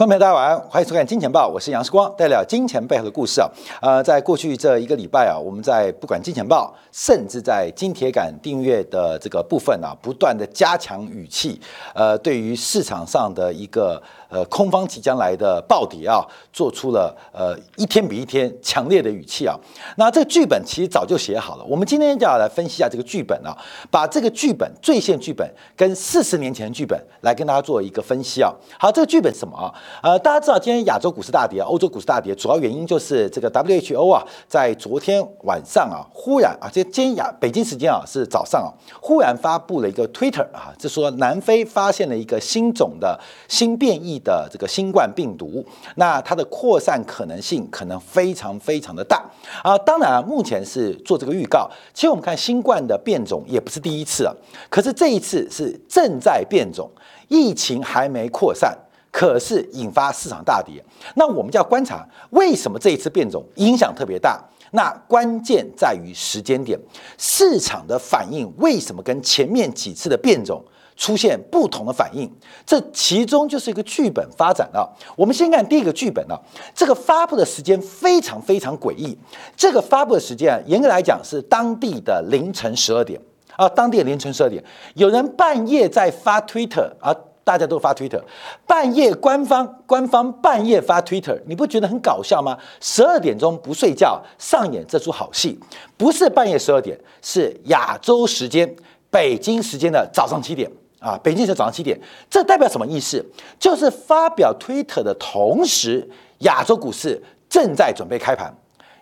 观众朋友，大家晚安，欢迎收看《金钱报》，我是杨世光，带来金钱背后的故事啊。呃，在过去这一个礼拜啊，我们在不管《金钱报》，甚至在金铁杆订阅的这个部分啊，不断的加强语气，呃，对于市场上的一个。呃，空方即将来的暴跌啊，做出了呃一天比一天强烈的语气啊。那这个剧本其实早就写好了，我们今天就要来分析一下这个剧本啊，把这个剧本最现剧本跟四十年前剧本来跟大家做一个分析啊。好，这个剧本什么啊？呃，大家知道今天亚洲股市大跌，欧洲股市大跌，主要原因就是这个 WHO 啊，在昨天晚上啊，忽然啊，这今天亚北京时间啊是早上啊，忽然发布了一个 Twitter 啊，就说南非发现了一个新种的新变异。的这个新冠病毒，那它的扩散可能性可能非常非常的大啊！当然，目前是做这个预告。其实我们看新冠的变种也不是第一次了，可是这一次是正在变种，疫情还没扩散，可是引发市场大跌。那我们就要观察为什么这一次变种影响特别大？那关键在于时间点，市场的反应为什么跟前面几次的变种？出现不同的反应，这其中就是一个剧本发展了。我们先看第一个剧本啊，这个发布的时间非常非常诡异。这个发布的时间，严格来讲是当地的凌晨十二点啊，当地的凌晨十二点，有人半夜在发 Twitter 啊，大家都发 Twitter，半夜官方官方半夜发 Twitter，你不觉得很搞笑吗？十二点钟不睡觉上演这出好戏，不是半夜十二点，是亚洲时间北京时间的早上七点。啊，北京时间早上七点，这代表什么意思？就是发表推特的同时，亚洲股市正在准备开盘，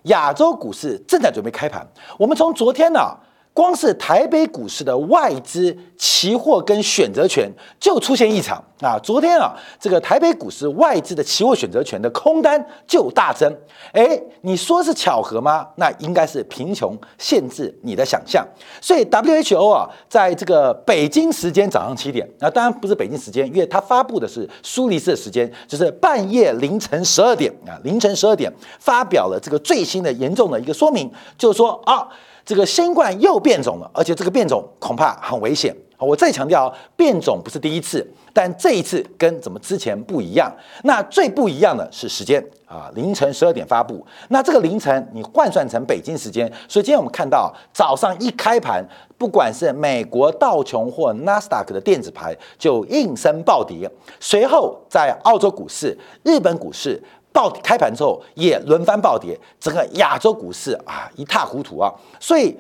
亚洲股市正在准备开盘。我们从昨天呢。光是台北股市的外资期货跟选择权就出现异常啊！昨天啊，这个台北股市外资的期货选择权的空单就大增。哎，你说是巧合吗？那应该是贫穷限制你的想象。所以 WHO 啊，在这个北京时间早上七点，那当然不是北京时间，因为它发布的是苏黎世的时间，就是半夜凌晨十二点啊，凌晨十二点发表了这个最新的严重的一个说明，就是说啊。这个新冠又变种了，而且这个变种恐怕很危险我再强调，变种不是第一次，但这一次跟怎么之前不一样。那最不一样的是时间啊，凌晨十二点发布。那这个凌晨你换算成北京时间，所以今天我们看到早上一开盘，不管是美国道琼或纳斯达克的电子牌就应声暴跌，随后在澳洲股市、日本股市。暴开盘之后也轮番暴跌，整个亚洲股市啊一塌糊涂啊，所以。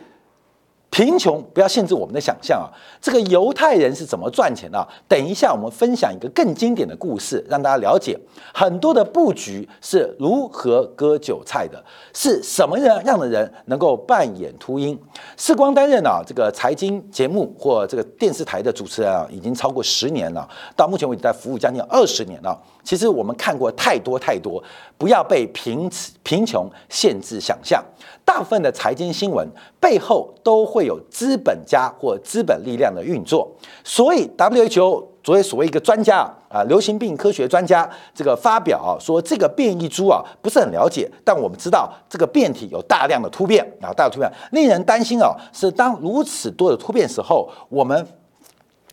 贫穷不要限制我们的想象啊！这个犹太人是怎么赚钱的？等一下我们分享一个更经典的故事，让大家了解很多的布局是如何割韭菜的，是什么人样的人能够扮演秃鹰？世光担任啊这个财经节目或这个电视台的主持人啊，已经超过十年了，到目前为止在服务将近二十年了。其实我们看过太多太多，不要被贫贫穷限制想象。大部分的财经新闻背后都会有资本家或资本力量的运作，所以 WHO 作为所谓一个专家啊，流行病科学专家，这个发表啊说这个变异株啊不是很了解，但我们知道这个变体有大量的突变啊，大量突变，令人担心啊，是当如此多的突变时候，我们。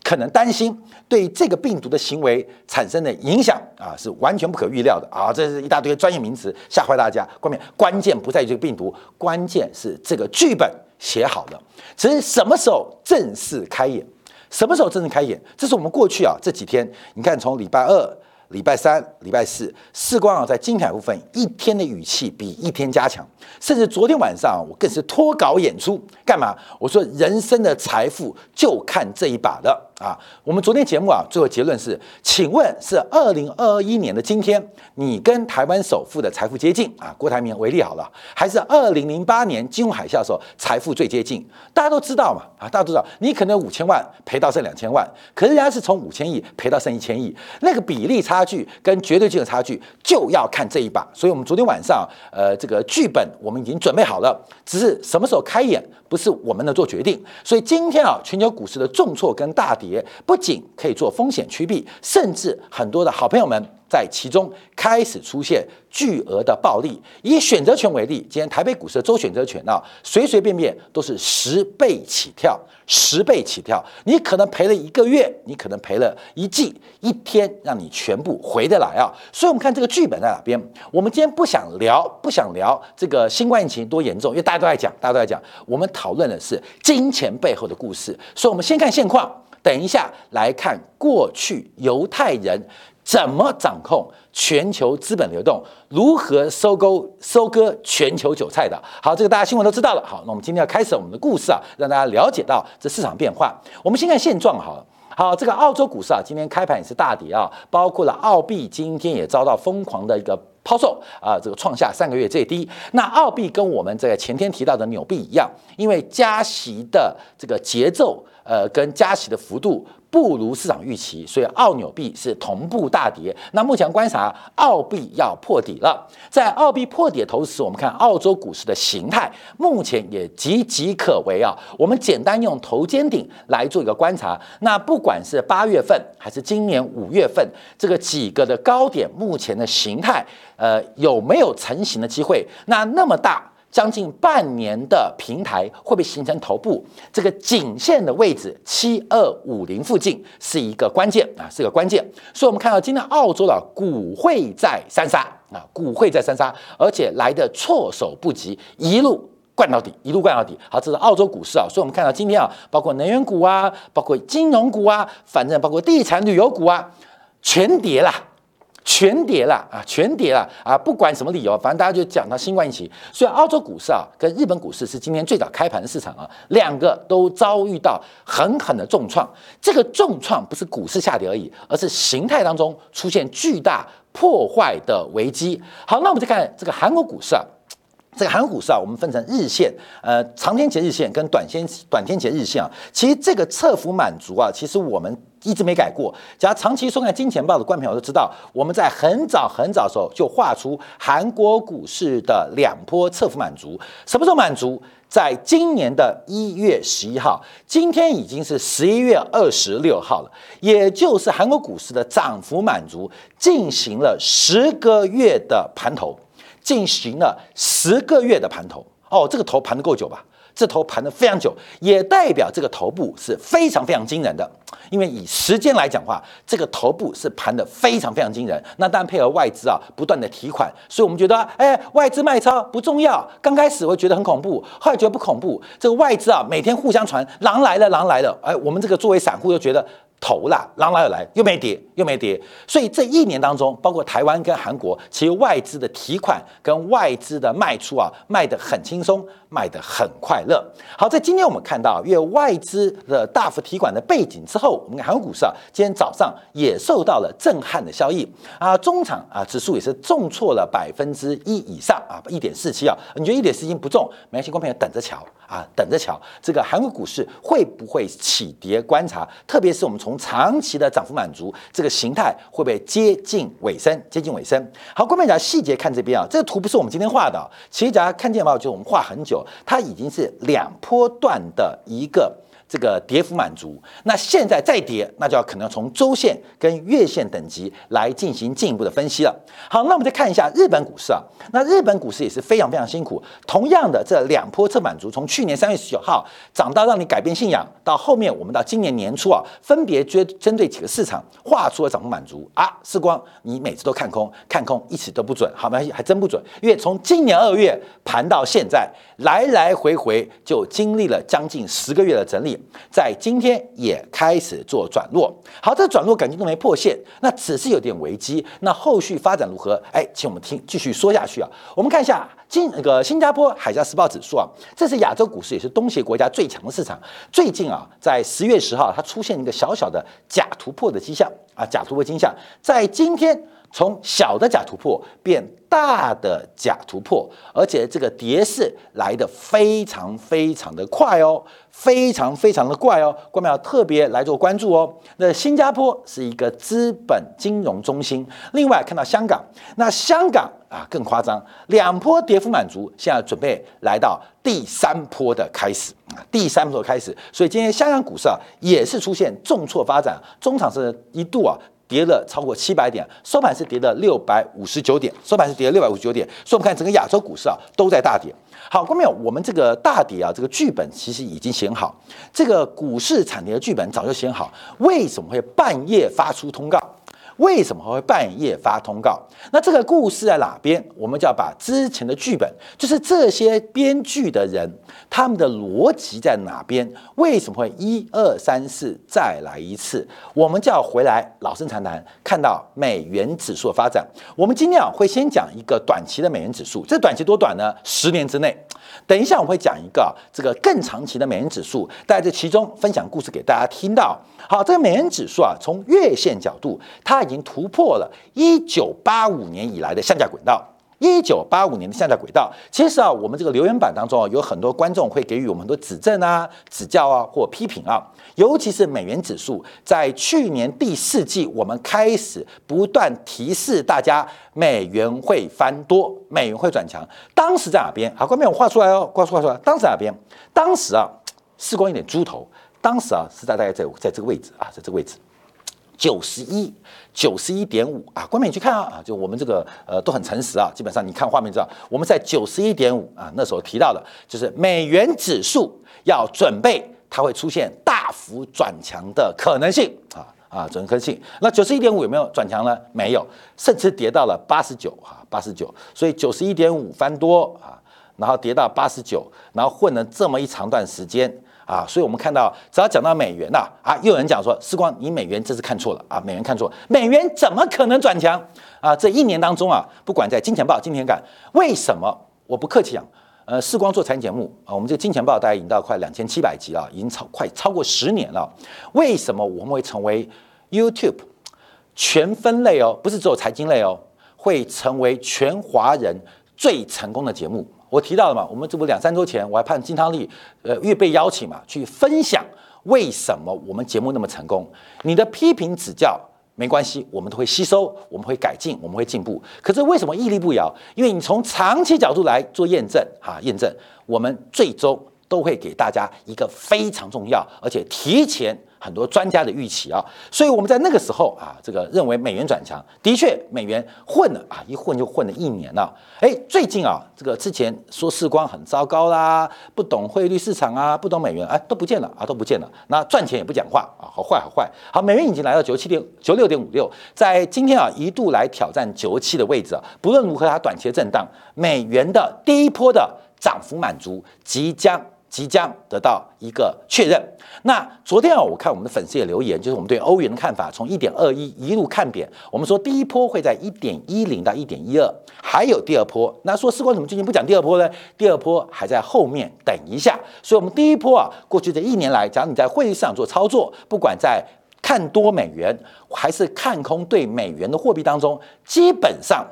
可能担心对这个病毒的行为产生的影响啊，是完全不可预料的啊！这是一大堆专业名词，吓坏大家。关键关键不在于这个病毒，关键是这个剧本写好了。只是什么时候正式开演？什么时候正式开演？这是我们过去啊这几天，你看从礼拜二。礼拜三、礼拜四，世光啊，在精彩部分一天的语气比一天加强，甚至昨天晚上我更是脱稿演出，干嘛？我说人生的财富就看这一把了。啊，我们昨天节目啊，最后结论是，请问是二零二一年的今天，你跟台湾首富的财富接近啊？郭台铭为例好了，还是二零零八年金融海啸的时候财富最接近？大家都知道嘛，啊，大家都知道，你可能五千万赔到剩两千万，可是人家是从五千亿赔到剩一千亿，那个比例差距跟绝对性的差距就要看这一把。所以，我们昨天晚上，呃，这个剧本我们已经准备好了，只是什么时候开演不是我们能做决定。所以今天啊，全球股市的重挫跟大跌。跌，不仅可以做风险趋避，甚至很多的好朋友们。在其中开始出现巨额的暴利。以选择权为例，今天台北股市的周选择权啊，随随便便都是十倍起跳，十倍起跳。你可能赔了一个月，你可能赔了一季，一天让你全部回得来啊。所以，我们看这个剧本在哪边？我们今天不想聊，不想聊这个新冠疫情多严重，因为大家都在讲，大家都在讲。我们讨论的是金钱背后的故事。所以，我们先看现况，等一下来看过去犹太人。怎么掌控？全球资本流动？如何收购、收割全球韭菜的？好，这个大家新闻都知道了。好，那我们今天要开始我们的故事啊，让大家了解到这市场变化。我们先看现状，好，好，这个澳洲股市啊，今天开盘也是大跌啊，包括了澳币今天也遭到疯狂的一个抛售啊，这个创下三个月最低。那澳币跟我们在前天提到的纽币一样，因为加息的这个节奏，呃，跟加息的幅度。不如市场预期，所以澳纽币是同步大跌。那目前观察，澳币要破底了。在澳币破底的同时，我们看澳洲股市的形态，目前也岌岌可危啊。我们简单用头肩顶来做一个观察。那不管是八月份还是今年五月份，这个几个的高点，目前的形态，呃，有没有成型的机会？那那么大。将近半年的平台会不会形成头部？这个颈线的位置七二五零附近是一个关键啊，是个关键。所以，我们看到今天澳洲的股会在三杀啊，股会在三杀，而且来的措手不及，一路灌到底，一路灌到底。好，这是澳洲股市啊。所以，我们看到今天啊，包括能源股啊，包括金融股啊，反正包括地产、旅游股啊，全跌了。全跌了啊，全跌了啊！不管什么理由，反正大家就讲到新冠疫情。所以澳洲股市啊，跟日本股市是今天最早开盘的市场啊，两个都遭遇到狠狠的重创。这个重创不是股市下跌而已，而是形态当中出现巨大破坏的危机。好，那我们再看这个韩国股市啊。这个韩国股市啊，我们分成日线、呃长天期日线跟短天短天期日线啊。其实这个侧幅满足啊，其实我们一直没改过。只要长期收看金钱豹的观众朋友都知道，我们在很早很早的时候就画出韩国股市的两波侧幅满足。什么时候满足？在今年的一月十一号，今天已经是十一月二十六号了，也就是韩国股市的涨幅满足进行了十个月的盘头。进行了十个月的盘头哦，这个头盘的够久吧？这头盘的非常久，也代表这个头部是非常非常惊人的。因为以时间来讲话，这个头部是盘的非常非常惊人。那当然配合外资啊不断的提款，所以我们觉得，哎，外资卖超不重要。刚开始会觉得很恐怖，后来觉得不恐怖。这个外资啊每天互相传，狼来了，狼来了。哎，我们这个作为散户又觉得。头了，狼来又来，又没跌，又没跌，所以这一年当中，包括台湾跟韩国，其实外资的提款跟外资的卖出啊，卖得很轻松，卖得很快乐。好，在今天我们看到，因为外资的大幅提款的背景之后，我们看韩国股市啊，今天早上也受到了震撼的效应啊，中场啊指数也是重挫了百分之一以上啊，一点四七啊，你觉得一点四七不重？没关系，观众朋友等着瞧啊，等着瞧，这个韩国股市会不会起跌？观察，特别是我们。从长期的涨幅满足这个形态会不会接近尾声？接近尾声。好，关面讲细节看这边啊，这个图不是我们今天画的，其实大家看见没有？就我们画很久，它已经是两波段的一个。这个跌幅满足，那现在再跌，那就要可能要从周线跟月线等级来进行进一步的分析了。好，那我们再看一下日本股市啊，那日本股市也是非常非常辛苦。同样的，这两波测满足，从去年三月十九号涨到让你改变信仰，到后面我们到今年年初啊，分别针针对几个市场画出了涨幅满足啊。时光，你每次都看空，看空一直都不准，好，没关系，还真不准，因为从今年二月盘到现在，来来回回就经历了将近十个月的整理。在今天也开始做转弱，好，这转弱感觉都没破线，那只是有点危机。那后续发展如何？哎，请我们听继续说下去啊。我们看一下今那个新加坡海峡时报指数啊，这是亚洲股市，也是东协国家最强的市场。最近啊，在十月十号，它出现一个小小的假突破的迹象啊，假突破迹象，在今天。从小的假突破变大的假突破，而且这个跌势来得非常非常的快哦，非常非常的快哦，观众要特别来做关注哦。那新加坡是一个资本金融中心，另外看到香港，那香港啊更夸张，两波跌幅满足，现在准备来到第三波的开始啊，第三波开始，所以今天香港股市啊也是出现重挫发展，中场是一度啊。跌了超过七百点，收盘是跌了六百五十九点，收盘是跌了六百五十九点，所以我们看整个亚洲股市啊都在大跌。好，观众朋友，我们这个大跌啊，这个剧本其实已经写好，这个股市惨跌的剧本早就写好，为什么会半夜发出通告？为什么会半夜发通告？那这个故事在哪边？我们就要把之前的剧本，就是这些编剧的人，他们的逻辑在哪边？为什么会一二三四再来一次？我们就要回来老生常谈，看到美元指数的发展。我们今天啊会先讲一个短期的美元指数，这短期多短呢？十年之内。等一下我会讲一个这个更长期的美元指数，在这其中分享故事给大家听到。好，这个美元指数啊，从月线角度，它已经突破了一九八五年以来的向下轨道。一九八五年的向下轨道，其实啊，我们这个留言板当中啊，有很多观众会给予我们很多指正啊、指教啊或批评啊。尤其是美元指数，在去年第四季，我们开始不断提示大家，美元会翻多，美元会转强。当时在哪边？好，观众我画出来哦，画出，画出来。当时在哪边？当时啊，时光有点猪头。当时啊，是在大概在在这个位置啊，在这个位置，九十一，九十一点五啊，关美你去看啊啊，就我们这个呃都很诚实啊，基本上你看画面知道，我们在九十一点五啊，那时候提到的就是美元指数要准备它会出现大幅转强的可能性啊啊，可能性。那九十一点五有没有转强呢？没有，甚至跌到了八十九啊，八十九，所以九十一点五翻多啊，然后跌到八十九，然后混了这么一长段时间。啊，所以我们看到，只要讲到美元呐，啊，又有人讲说，时光，你美元这次看错了啊，美元看错，美元怎么可能转强啊？这一年当中啊，不管在金钱报、金钱感，为什么我不客气讲，呃，时光做财经节目啊，我们这个金钱报大概已经到快两千七百集了，已经超快超过十年了。为什么我们会成为 YouTube 全分类哦，不是只有财经类哦，会成为全华人最成功的节目？我提到了嘛，我们这不两三周前我还盼金汤力，呃，预备邀请嘛，去分享为什么我们节目那么成功。你的批评指教没关系，我们都会吸收，我们会改进，我们会进步。可是为什么屹立不摇？因为你从长期角度来做验证，哈，验证我们最终都会给大家一个非常重要，而且提前。很多专家的预期啊，所以我们在那个时候啊，这个认为美元转强，的确美元混了啊，一混就混了一年了。哎，最近啊，这个之前说世光很糟糕啦，不懂汇率市场啊，不懂美元，哎，都不见了啊，都不见了。那赚钱也不讲话啊，好坏好坏。好，美元已经来到九七点九六点五六，在今天啊一度来挑战九七的位置啊。不论如何，它短期震荡，美元的第一波的涨幅满足即将。即将得到一个确认。那昨天啊，我看我们的粉丝也留言，就是我们对欧元的看法，从一点二一一路看扁。我们说第一波会在一点一零到一点一二，还有第二波。那说时光怎么最近不讲第二波呢？第二波还在后面，等一下。所以，我们第一波啊，过去这一年来，假如你在汇率市场做操作，不管在看多美元还是看空对美元的货币当中，基本上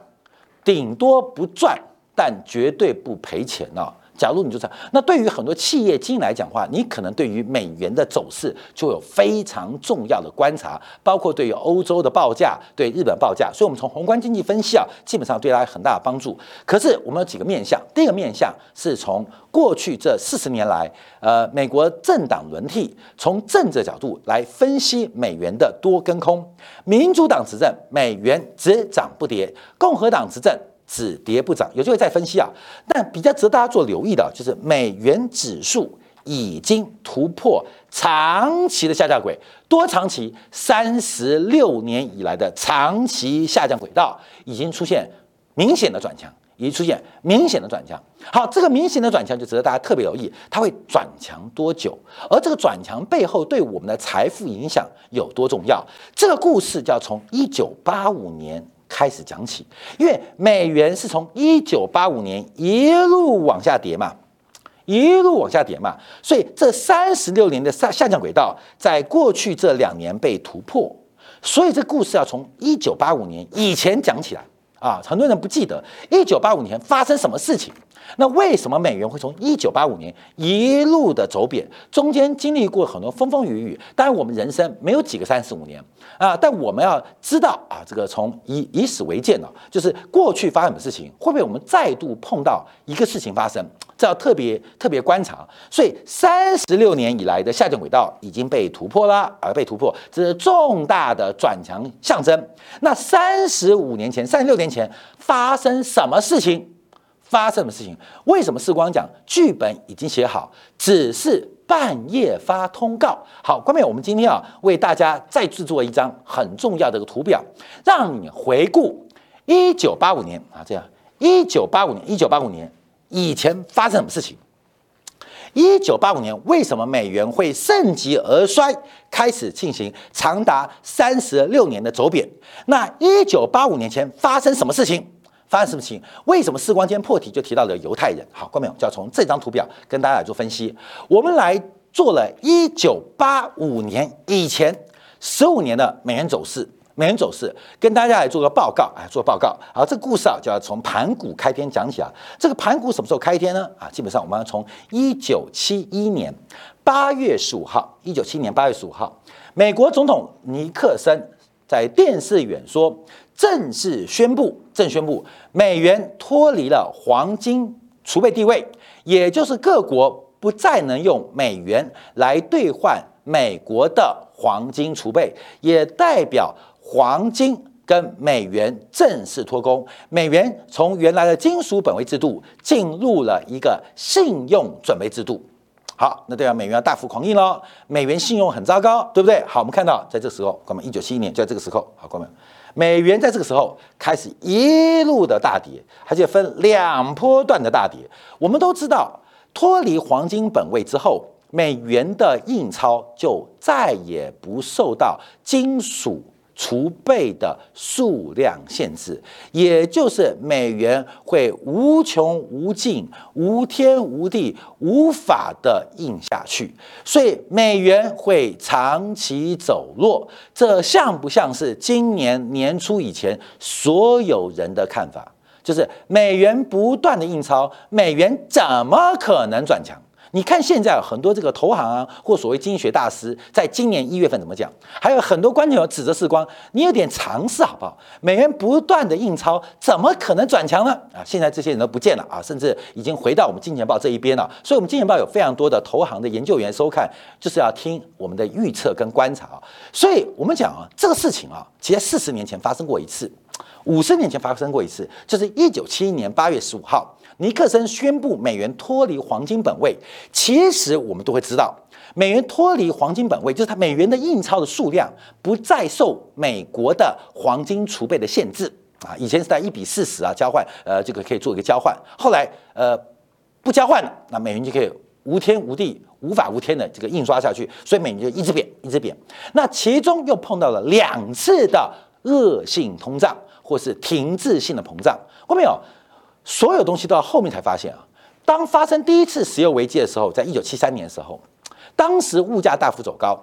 顶多不赚，但绝对不赔钱了。假如你就这样，那对于很多企业经营来讲话，你可能对于美元的走势就有非常重要的观察，包括对于欧洲的报价、对日本报价。所以，我们从宏观经济分析啊，基本上对它有很大的帮助。可是，我们有几个面向。第一个面向是从过去这四十年来，呃，美国政党轮替，从政治角度来分析美元的多跟空。民主党执政，美元只涨不跌；共和党执政。止跌不涨，有机会再分析啊。但比较值得大家做留意的，就是美元指数已经突破长期的下降轨，多长期？三十六年以来的长期下降轨道已经出现明显的转强，已经出现明显的转强。好，这个明显的转强就值得大家特别留意，它会转强多久？而这个转强背后对我们的财富影响有多重要？这个故事就要从一九八五年。开始讲起，因为美元是从一九八五年一路往下跌嘛，一路往下跌嘛，所以这三十六年的下下降轨道，在过去这两年被突破，所以这故事要从一九八五年以前讲起来啊，很多人不记得一九八五年发生什么事情。那为什么美元会从一九八五年一路的走贬？中间经历过很多风风雨雨。当然，我们人生没有几个三十五年啊，但我们要知道啊，这个从以以史为鉴呢，就是过去发生的事情，会不会我们再度碰到一个事情发生？这要特别特别观察。所以，三十六年以来的下降轨道已经被突破了，而被突破，这是重大的转强象征。那三十五年前、三十六年前发生什么事情？发生什么事情？为什么世光讲剧本已经写好，只是半夜发通告？好，关面我们今天啊，为大家再制作一张很重要的一个图表，让你回顾一九八五年啊，这样一九八五年，一九八五年以前发生什么事情？一九八五年为什么美元会盛极而衰，开始进行长达三十六年的走贬？那一九八五年前发生什么事情？发生什么情？为什么四光间破题就提到了犹太人？好，关没有？就要从这张图表跟大家来做分析。我们来做了一九八五年以前十五年的美元走势，美元走势跟大家来做个报告，哎，做报告。好，这个故事啊，就要从盘古开天讲起啊。这个盘古什么时候开天呢？啊，基本上我们要从一九七一年八月十五号，一九七一年八月十五号，美国总统尼克森在电视演说。正式宣布，正宣布美元脱离了黄金储备地位，也就是各国不再能用美元来兑换美国的黄金储备，也代表黄金跟美元正式脱钩，美元从原来的金属本位制度进入了一个信用准备制度。好，那代表美元要大幅狂印喽，美元信用很糟糕，对不对？好，我们看到在这时候，我们一九七一年就在这个时候，好，各位。美元在这个时候开始一路的大跌，而且分两波段的大跌。我们都知道，脱离黄金本位之后，美元的印钞就再也不受到金属。储备的数量限制，也就是美元会无穷无尽、无天无地、无法的印下去，所以美元会长期走弱。这像不像是今年年初以前所有人的看法？就是美元不断的印钞，美元怎么可能转强？你看现在很多这个投行啊，或所谓经济学大师，在今年一月份怎么讲？还有很多观点有指责世光，你有点尝试好不好？美元不断的印钞，怎么可能转强呢？啊，现在这些人都不见了啊，甚至已经回到我们金钱报这一边了。所以，我们金钱报有非常多的投行的研究员收看，就是要听我们的预测跟观察。所以我们讲啊，这个事情啊，其实四十年前发生过一次，五十年前发生过一次，就是一九七一年八月十五号。尼克森宣布美元脱离黄金本位，其实我们都会知道，美元脱离黄金本位，就是它美元的印钞的数量不再受美国的黄金储备的限制啊。以前是在一比四十啊交换，呃，这个可以做一个交换。后来呃不交换了，那美元就可以无天无地、无法无天的这个印刷下去，所以美元就一直贬，一直贬。那其中又碰到了两次的恶性通胀，或是停滞性的膨胀，过没有？所有东西都到后面才发现啊！当发生第一次石油危机的时候，在一九七三年的时候，当时物价大幅走高，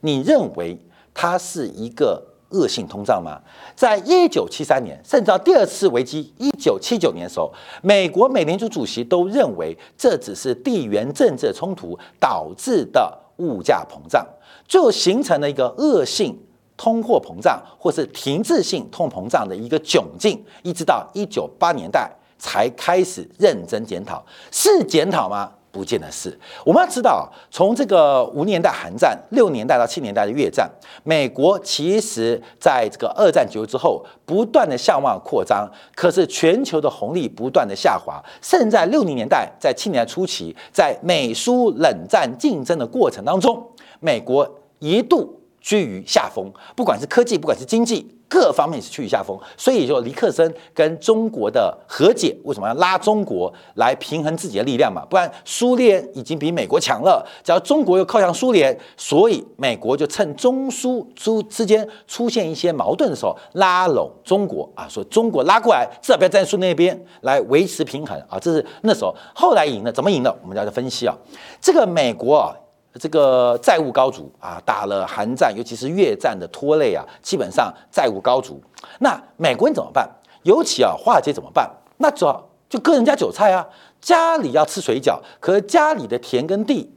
你认为它是一个恶性通胀吗？在一九七三年，甚至到第二次危机一九七九年的时候，美国美联储主席都认为这只是地缘政治冲突导致的物价膨胀，就形成了一个恶性。通货膨胀或是停滞性通膨胀的一个窘境，一直到一九八年代才开始认真检讨，是检讨吗？不见得是。我们要知道，从这个五年代韩战、六年代到七年代的越战，美国其实在这个二战结束之后，不断的向外扩张，可是全球的红利不断的下滑，甚至在六零年代、在七年代初期，在美苏冷战竞争的过程当中，美国一度。居于下风，不管是科技，不管是经济，各方面是趋于下风。所以就尼克森跟中国的和解，为什么要拉中国来平衡自己的力量嘛？不然苏联已经比美国强了，只要中国又靠向苏联，所以美国就趁中苏之之间出现一些矛盾的时候，拉拢中国啊，说中国拉过来，至少不要站在苏那边来维持平衡啊。这是那时候后来赢了，怎么赢的？我们要分析啊，这个美国啊。这个债务高筑啊，打了韩战，尤其是越战的拖累啊，基本上债务高筑。那美国人怎么办？尤其啊，华尔街怎么办？那主要就割人家韭菜啊，家里要吃水饺，可家里的田跟地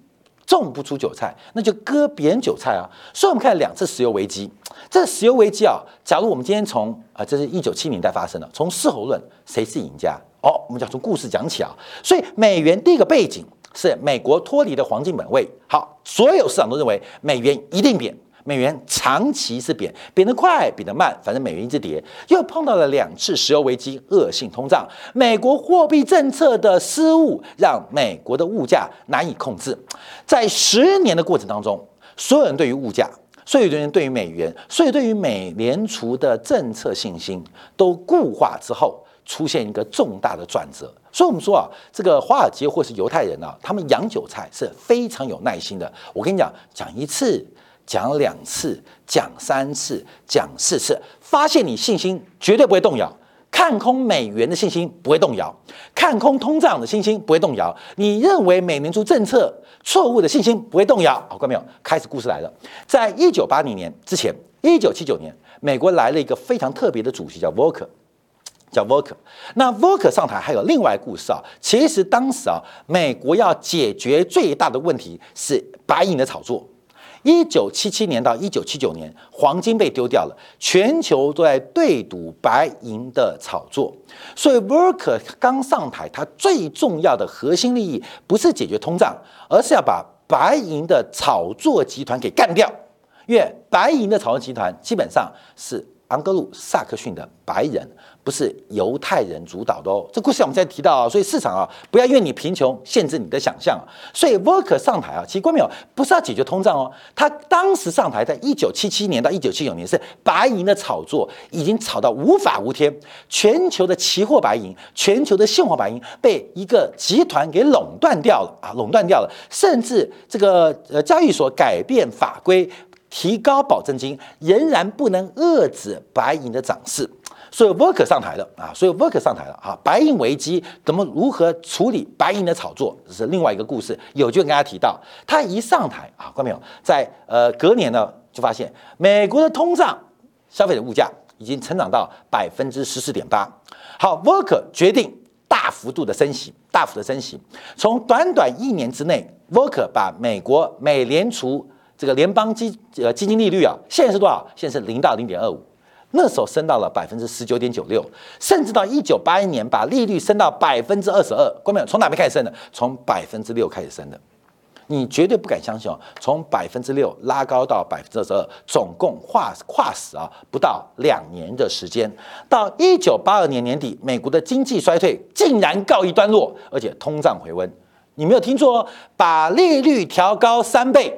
种不出韭菜，那就割别人韭菜啊。所以我们看两次石油危机，这石油危机啊，假如我们今天从啊，这是一九七年代发生的，从事后论，谁是赢家？哦，我们讲从故事讲起啊。所以美元第一个背景。是美国脱离的黄金本位，好，所有市场都认为美元一定贬，美元长期是贬，贬得快，贬得慢，反正美元一直跌。又碰到了两次石油危机，恶性通胀，美国货币政策的失误让美国的物价难以控制。在十年的过程当中，所有人对于物价，所有人对于美元，所以对于美联储的政策信心都固化之后。出现一个重大的转折，所以我们说啊，这个华尔街或是犹太人啊，他们养韭菜是非常有耐心的。我跟你讲，讲一次，讲两次，讲三次，讲四次，发现你信心绝对不会动摇，看空美元的信心不会动摇，看空通胀的信心不会动摇，你认为美联储政策错误的信心不会动摇。好，看到没有？开始故事来了，在一九八零年之前，一九七九年，美国来了一个非常特别的主席，叫 Volker。叫 Volker，那 Volker 上台还有另外故事啊。其实当时啊，美国要解决最大的问题是白银的炒作。一九七七年到一九七九年，黄金被丢掉了，全球都在对赌白银的炒作。所以 Volker 刚上台，他最重要的核心利益不是解决通胀，而是要把白银的炒作集团给干掉。因为白银的炒作集团基本上是昂格鲁萨克逊的白人。不是犹太人主导的哦，这故事我们在提到啊，所以市场啊，不要因为你贫穷限制你的想象。所以沃克上台啊，其实关没有，不是要解决通胀哦。他当时上台，在一九七七年到一九七九年，是白银的炒作已经炒到无法无天，全球的期货白银、全球的现货白银被一个集团给垄断掉了啊，垄断掉了，甚至这个呃交易所改变法规，提高保证金，仍然不能遏制白银的涨势。所以 Volcker 上台了啊，所以 Volcker 上台了啊，白银危机怎么如何处理白银的炒作，这是另外一个故事。有就跟大家提到，他一上台啊，看到没有，在呃隔年呢，就发现美国的通胀、消费者物价已经成长到百分之十四点八。好，Volcker 决定大幅度的升息，大幅的升息，从短短一年之内，Vork 把美国美联储这个联邦基呃基金利率啊，现在是多少？现在是零到零点二五。那时候升到了百分之十九点九六，甚至到一九八一年把利率升到百分之二十二。关没有？从哪边开始升的？从百分之六开始升的。你绝对不敢相信哦！从百分之六拉高到百分之二十二，总共跨跨时啊不到两年的时间。到一九八二年年底，美国的经济衰退竟然告一段落，而且通胀回温。你没有听错哦，把利率调高三倍，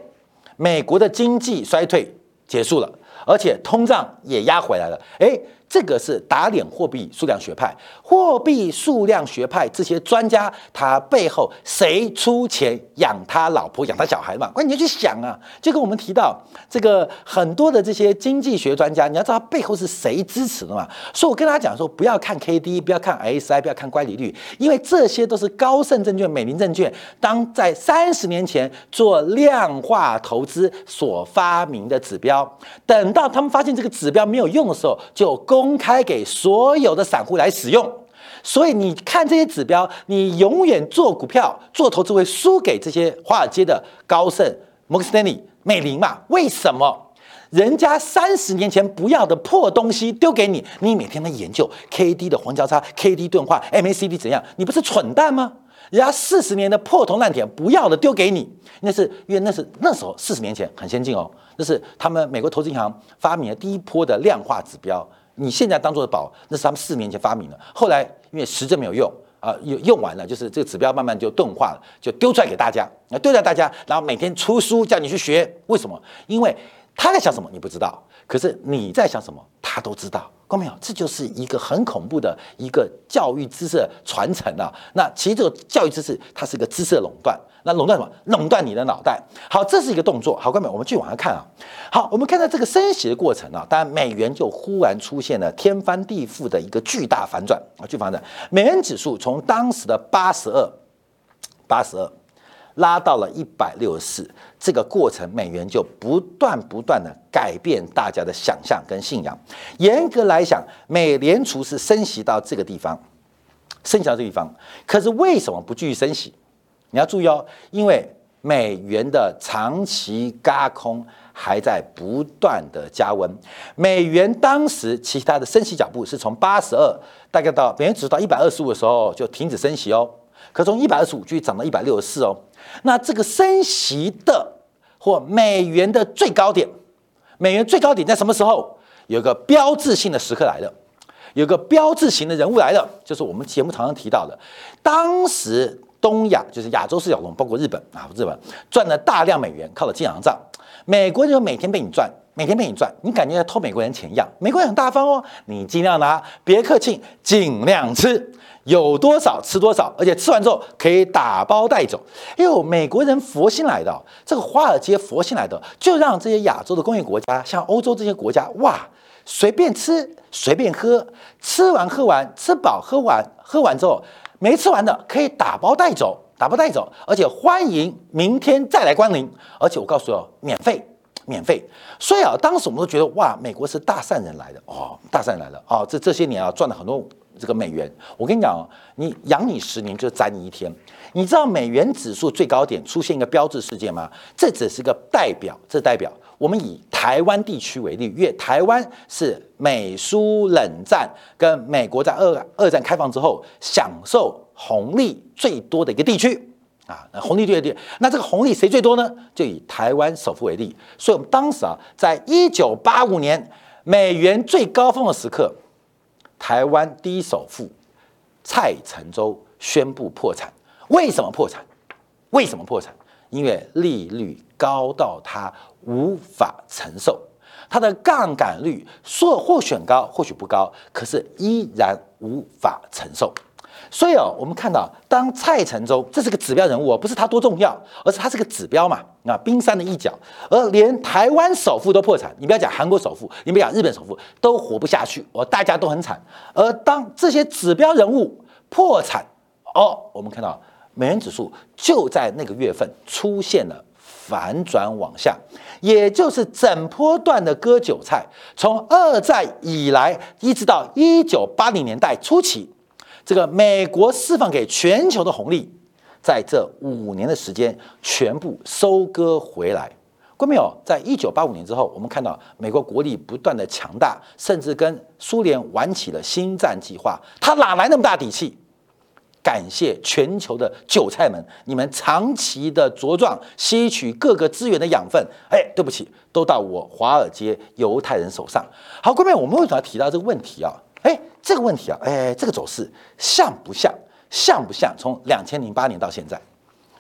美国的经济衰退结束了。而且通胀也压回来了，哎。这个是打脸货币数量学派，货币数量学派这些专家，他背后谁出钱养他老婆、养他小孩嘛？关键你要去想啊，就跟我们提到这个很多的这些经济学专家，你要知道他背后是谁支持的嘛？所以我跟大家讲说，不要看 K D，不要看 S I，不要看乖离率，因为这些都是高盛证券、美林证券当在三十年前做量化投资所发明的指标，等到他们发现这个指标没有用的时候，就公。公开给所有的散户来使用，所以你看这些指标，你永远做股票、做投资会输给这些华尔街的高盛、摩根斯丹利、美林嘛？为什么？人家三十年前不要的破东西丢给你，你每天在研究 K D 的黄交叉、K D 钝化、M A C D 怎样？你不是蠢蛋吗？人家四十年的破铜烂铁不要的丢给你，那是因为那是那时候四十年前很先进哦，那是他们美国投资银行发明的第一波的量化指标。你现在当做的宝，那是他们四年前发明的。后来因为实证没有用啊，用用完了，就是这个指标慢慢就钝化了，就丢出来给大家，那丢在大家，然后每天出书叫你去学。为什么？因为他在想什么你不知道，可是你在想什么？他都知道。看没有？这就是一个很恐怖的一个教育知识传承啊。那其实这个教育知识它是一个知识的垄断。那垄断什么？垄断你的脑袋。好，这是一个动作。好，各位，我们继续往下看啊。好，我们看到这个升息的过程啊，当然美元就忽然出现了天翻地覆的一个巨大反转啊，巨反转。美元指数从当时的八十二，八十二，拉到了一百六十四，这个过程美元就不断不断的改变大家的想象跟信仰。严格来讲，美联储是升息到这个地方，升息到这个地方，可是为什么不继续升息？你要注意哦，因为美元的长期轧空还在不断的加温。美元当时其他的升息脚步是从八十二，大概到美元指数到一百二十五的时候就停止升息哦。可从一百二十五继续涨到一百六十四哦。那这个升息的或美元的最高点，美元最高点在什么时候？有个标志性的时刻来了，有个标志型的人物来了，就是我们节目常常提到的，当时东亚就是亚洲四小龙，包括日本啊，日本赚了大量美元，靠了进洋账，美国就每天被你赚，每天被你赚，你感觉在偷美国人钱一样。美国人很大方哦，你尽量拿，别客气，尽量吃。有多少吃多少，而且吃完之后可以打包带走。哎呦，美国人佛心来的，这个华尔街佛心来的，就让这些亚洲的工业国家，像欧洲这些国家，哇，随便吃随便喝，吃完喝完吃饱喝完喝完之后，没吃完的可以打包带走，打包带走，而且欢迎明天再来光临，而且我告诉你哦，免费免费。所以啊，当时我们都觉得哇，美国是大善人来的哦，大善人来了哦，这这些年啊赚了很多。这个美元，我跟你讲哦，你养你十年就宰你一天。你知道美元指数最高点出现一个标志事件吗？这只是个代表，这代表我们以台湾地区为例，因为台湾是美苏冷战跟美国在二二战开放之后享受红利最多的一个地区啊。那红利最多，那这个红利谁最多呢？就以台湾首富为例。所以我们当时啊，在一九八五年美元最高峰的时刻。台湾第一首富蔡成洲宣布破产，为什么破产？为什么破产？因为利率高到他无法承受，他的杠杆率说或选高，或许不高，可是依然无法承受。所以哦，我们看到，当蔡成洲这是个指标人物哦，不是他多重要，而是他是个指标嘛，那冰山的一角。而连台湾首富都破产，你不要讲韩国首富，你不要讲日本首富，都活不下去，哦，大家都很惨。而当这些指标人物破产，哦，我们看到美元指数就在那个月份出现了反转往下，也就是整波段的割韭菜，从二战以来一直到一九八零年代初期。这个美国释放给全球的红利，在这五年的时间全部收割回来。过没有？在一九八五年之后，我们看到美国国力不断的强大，甚至跟苏联玩起了新战计划。他哪来那么大底气？感谢全球的韭菜们，你们长期的茁壮，吸取各个资源的养分。哎，对不起，都到我华尔街犹太人手上。好，各位，我们为什么要提到这个问题啊？这个问题啊，哎，这个走势像不像？像不像？从两千零八年到现在，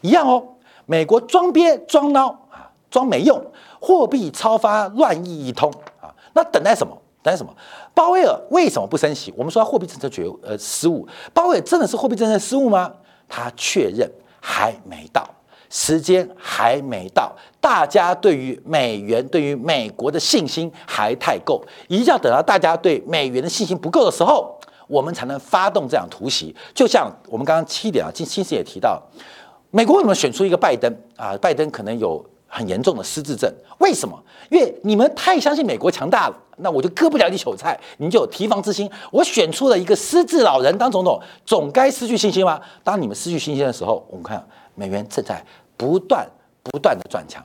一样哦。美国装憋装孬啊，装没用，货币超发乱意一通啊。那等待什么？等待什么？鲍威尔为什么不升息？我们说货币政策绝呃失误，鲍威尔真的是货币政策失误吗？他确认还没到。时间还没到，大家对于美元、对于美国的信心还太够，一定要等到大家对美元的信心不够的时候，我们才能发动这样突袭。就像我们刚刚七点啊，金新时也提到，美国为什么选出一个拜登啊？拜登可能有很严重的失智症，为什么？因为你们太相信美国强大了，那我就割不了你韭菜，你就有提防之心。我选出了一个失智老人当总统，总该失去信心吗？当你们失去信心的时候，我们看美元正在。不断不断的转强，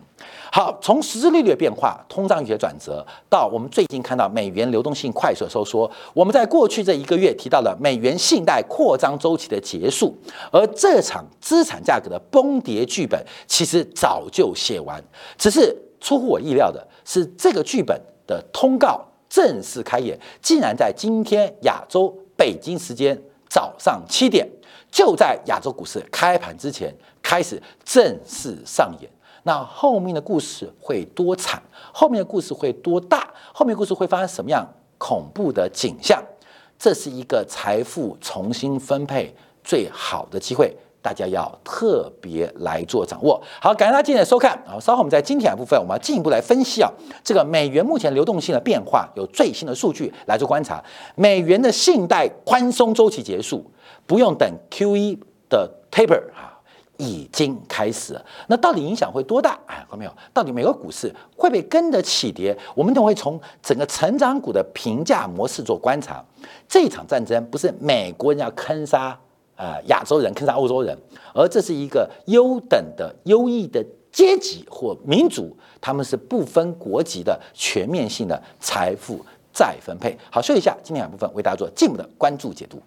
好，从实质利率的变化、通胀一些转折，到我们最近看到美元流动性快速收缩，我们在过去这一个月提到了美元信贷扩张周期的结束，而这场资产价格的崩跌剧本其实早就写完，只是出乎我意料的是，这个剧本的通告正式开演，竟然在今天亚洲北京时间早上七点，就在亚洲股市开盘之前。开始正式上演，那后面的故事会多惨？后面的故事会多大？后面故事会发生什么样恐怖的景象？这是一个财富重新分配最好的机会，大家要特别来做掌握。好，感谢大家今天的收看。好，稍后我们在今天的部分，我们要进一步来分析啊，这个美元目前流动性的变化，有最新的数据来做观察。美元的信贷宽松周期结束，不用等 Q E 的 taper 啊。已经开始了。那到底影响会多大？哎，看到没有？到底美国股市会不会跟着起跌？我们都会从整个成长股的评价模式做观察。这场战争不是美国人要坑杀啊亚洲人，坑杀欧洲人，而这是一个优等的、优异的阶级或民族，他们是不分国籍的全面性的财富再分配。好，说一下今天两部分为大家做进一步的关注解读。